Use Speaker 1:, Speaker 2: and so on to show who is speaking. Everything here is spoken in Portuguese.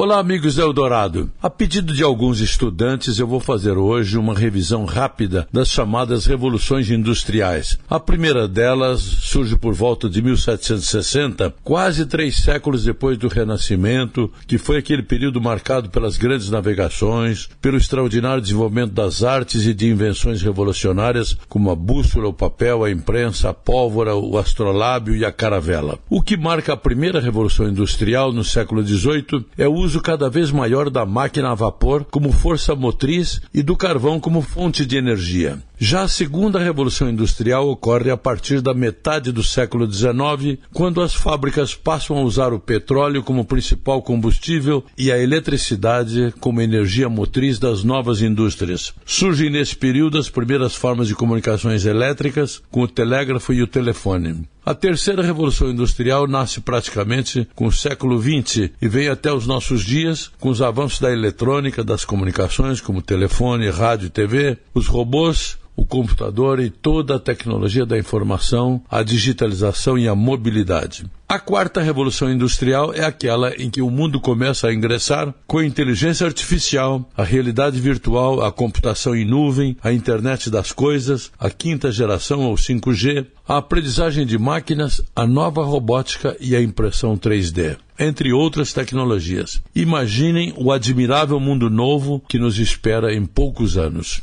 Speaker 1: Olá, amigos Eldorado. A pedido de alguns estudantes, eu vou fazer hoje uma revisão rápida das chamadas revoluções industriais. A primeira delas surge por volta de 1760, quase três séculos depois do Renascimento, que foi aquele período marcado pelas grandes navegações, pelo extraordinário desenvolvimento das artes e de invenções revolucionárias, como a bússola, o papel, a imprensa, a pólvora, o astrolábio e a caravela. O que marca a primeira revolução industrial no século XVIII é o uso cada vez maior da máquina a vapor como força motriz e do carvão como fonte de energia. Já a segunda revolução industrial ocorre a partir da metade do século XIX, quando as fábricas passam a usar o petróleo como principal combustível e a eletricidade como energia motriz das novas indústrias. Surgem nesse período as primeiras formas de comunicações elétricas, com o telégrafo e o telefone. A terceira revolução industrial nasce praticamente com o século XX e vem até os nossos dias com os avanços da eletrônica, das comunicações, como telefone, rádio e TV, os robôs, o computador e toda a tecnologia da informação, a digitalização e a mobilidade. A quarta revolução industrial é aquela em que o mundo começa a ingressar com a inteligência artificial, a realidade virtual, a computação em nuvem, a internet das coisas, a quinta geração ou 5G, a aprendizagem de máquinas, a nova robótica e a impressão 3D entre outras tecnologias. Imaginem o admirável mundo novo que nos espera em poucos anos.